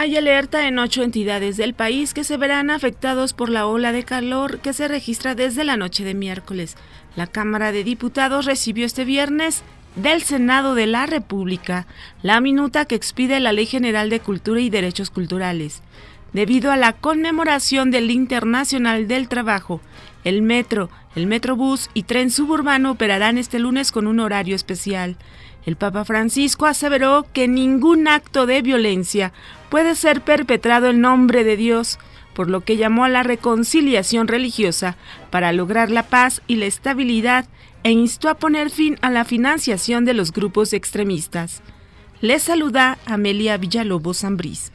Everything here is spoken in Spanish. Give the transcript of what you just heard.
Hay alerta en ocho entidades del país que se verán afectados por la ola de calor que se registra desde la noche de miércoles. La Cámara de Diputados recibió este viernes del Senado de la República la minuta que expide la Ley General de Cultura y Derechos Culturales. Debido a la conmemoración del Internacional del Trabajo, el metro, el metrobús y tren suburbano operarán este lunes con un horario especial. El Papa Francisco aseveró que ningún acto de violencia puede ser perpetrado en nombre de Dios, por lo que llamó a la reconciliación religiosa para lograr la paz y la estabilidad e instó a poner fin a la financiación de los grupos extremistas. Les saluda Amelia Villalobos Zambriz.